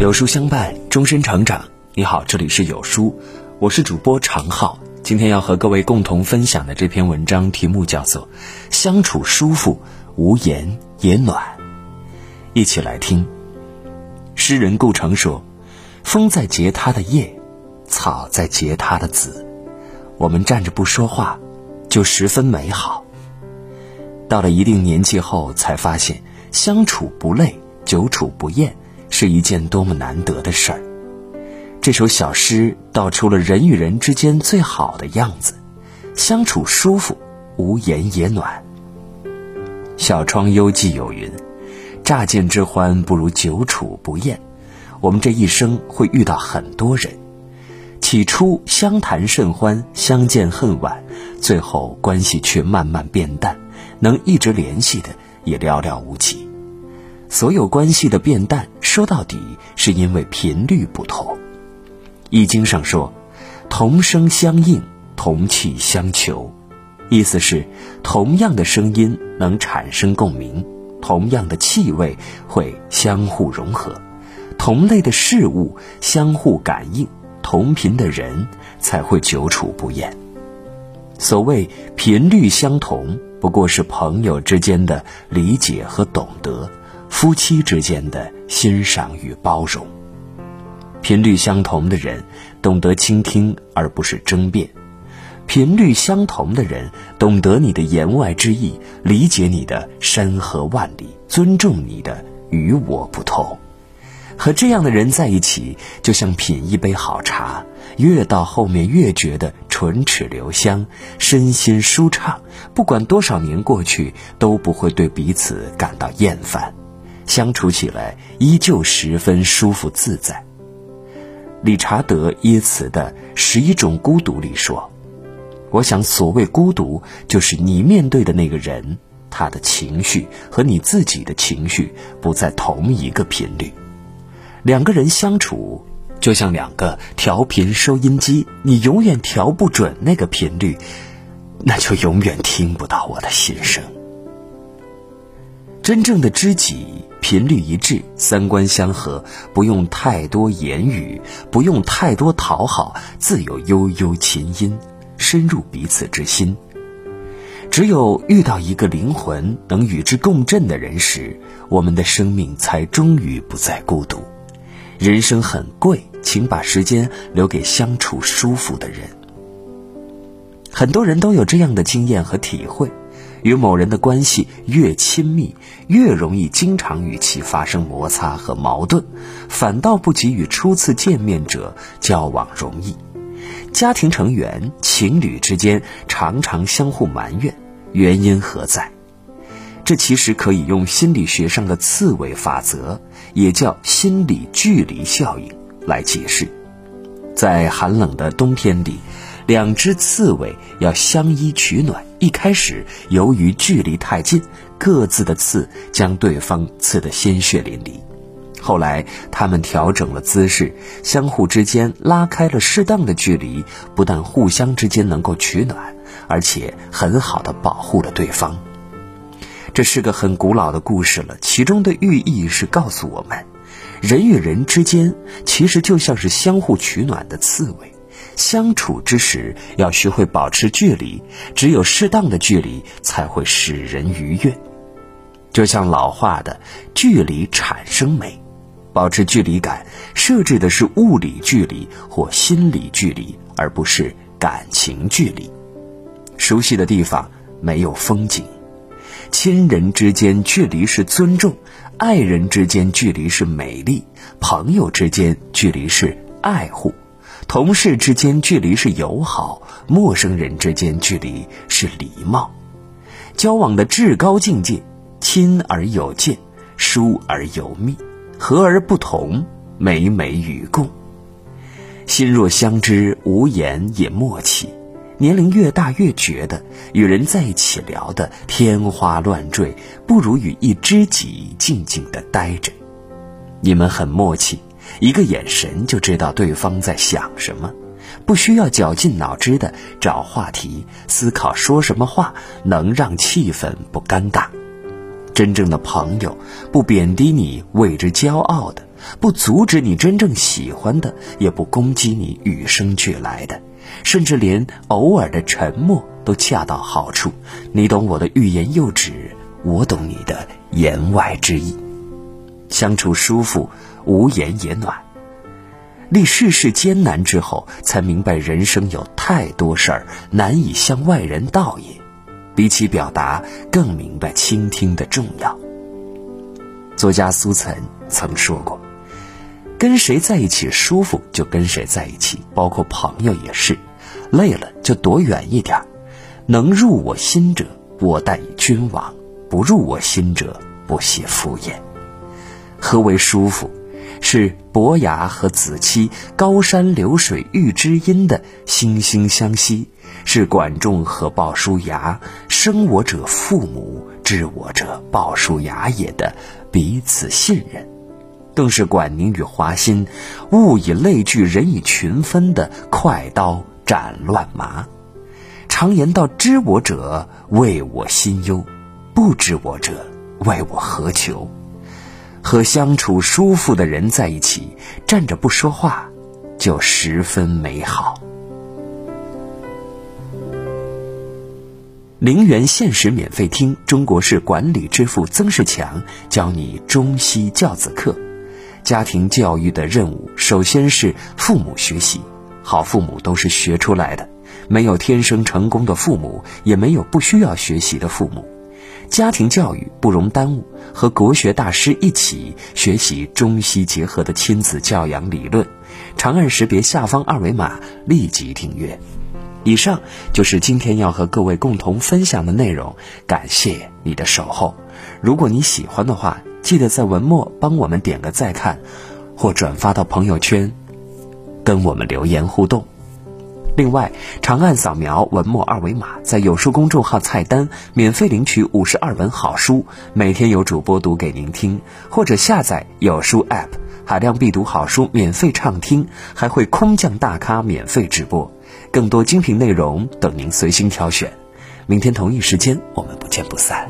有书相伴，终身成长。你好，这里是有书，我是主播常浩。今天要和各位共同分享的这篇文章题目叫做《相处舒服，无言也暖》。一起来听。诗人顾城说：“风在结它的叶，草在结它的籽。我们站着不说话，就十分美好。到了一定年纪后，才发现相处不累，久处不厌。”是一件多么难得的事儿。这首小诗道出了人与人之间最好的样子，相处舒服，无言也暖。小窗幽寂有云：“乍见之欢，不如久处不厌。”我们这一生会遇到很多人，起初相谈甚欢，相见恨晚，最后关系却慢慢变淡，能一直联系的也寥寥无几。所有关系的变淡，说到底是因为频率不同。易经上说：“同声相应，同气相求。”意思是，同样的声音能产生共鸣，同样的气味会相互融合，同类的事物相互感应，同频的人才会久处不厌。所谓频率相同，不过是朋友之间的理解和懂得。夫妻之间的欣赏与包容，频率相同的人懂得倾听而不是争辩，频率相同的人懂得你的言外之意，理解你的山河万里，尊重你的与我不同。和这样的人在一起，就像品一杯好茶，越到后面越觉得唇齿留香，身心舒畅。不管多少年过去，都不会对彼此感到厌烦。相处起来依旧十分舒服自在。理查德耶茨的《十一种孤独》里说：“我想，所谓孤独，就是你面对的那个人，他的情绪和你自己的情绪不在同一个频率。两个人相处，就像两个调频收音机，你永远调不准那个频率，那就永远听不到我的心声。真正的知己。”频率一致，三观相合，不用太多言语，不用太多讨好，自有悠悠琴音，深入彼此之心。只有遇到一个灵魂能与之共振的人时，我们的生命才终于不再孤独。人生很贵，请把时间留给相处舒服的人。很多人都有这样的经验和体会。与某人的关系越亲密，越容易经常与其发生摩擦和矛盾，反倒不及与初次见面者交往容易。家庭成员、情侣之间常常相互埋怨，原因何在？这其实可以用心理学上的刺猬法则，也叫心理距离效应来解释。在寒冷的冬天里。两只刺猬要相依取暖，一开始由于距离太近，各自的刺将对方刺得鲜血淋漓。后来他们调整了姿势，相互之间拉开了适当的距离，不但互相之间能够取暖，而且很好的保护了对方。这是个很古老的故事了，其中的寓意是告诉我们，人与人之间其实就像是相互取暖的刺猬。相处之时要学会保持距离，只有适当的距离才会使人愉悦。就像老话的“距离产生美”，保持距离感设置的是物理距离或心理距离，而不是感情距离。熟悉的地方没有风景，亲人之间距离是尊重，爱人之间距离是美丽，朋友之间距离是爱护。同事之间距离是友好，陌生人之间距离是礼貌。交往的至高境界，亲而有见，疏而有密，和而不同，美美与共。心若相知，无言也默契。年龄越大，越觉得与人在一起聊的天花乱坠，不如与一知己静静的待着。你们很默契。一个眼神就知道对方在想什么，不需要绞尽脑汁的找话题，思考说什么话能让气氛不尴尬。真正的朋友不贬低你为之骄傲的，不阻止你真正喜欢的，也不攻击你与生俱来的，甚至连偶尔的沉默都恰到好处。你懂我的欲言又止，我懂你的言外之意，相处舒服，无言也暖。历世事艰难之后，才明白人生有太多事儿难以向外人道也。比起表达，更明白倾听的重要。作家苏岑曾说过：“跟谁在一起舒服，就跟谁在一起，包括朋友也是。累了就躲远一点。能入我心者，我待君王；不入我心者，不屑敷衍。何为舒服？是伯牙和子期，高山流水遇知音的惺惺相惜。”是管仲和鲍叔牙生我者父母，知我者鲍叔牙也的彼此信任，更是管宁与华歆物以类聚，人以群分的快刀斩乱麻。常言道：“知我者为我心忧，不知我者为我何求。”和相处舒服的人在一起，站着不说话，就十分美好。零元限时免费听中国式管理之父曾仕强教你中西教子课。家庭教育的任务，首先是父母学习。好父母都是学出来的，没有天生成功的父母，也没有不需要学习的父母。家庭教育不容耽误，和国学大师一起学习中西结合的亲子教养理论。长按识别下方二维码，立即订阅。以上就是今天要和各位共同分享的内容，感谢你的守候。如果你喜欢的话，记得在文末帮我们点个再看，或转发到朋友圈，跟我们留言互动。另外，长按扫描文末二维码，在有书公众号菜单免费领取五十二本好书，每天有主播读给您听，或者下载有书 App，海量必读好书免费畅听，还会空降大咖免费直播。更多精品内容等您随心挑选，明天同一时间我们不见不散。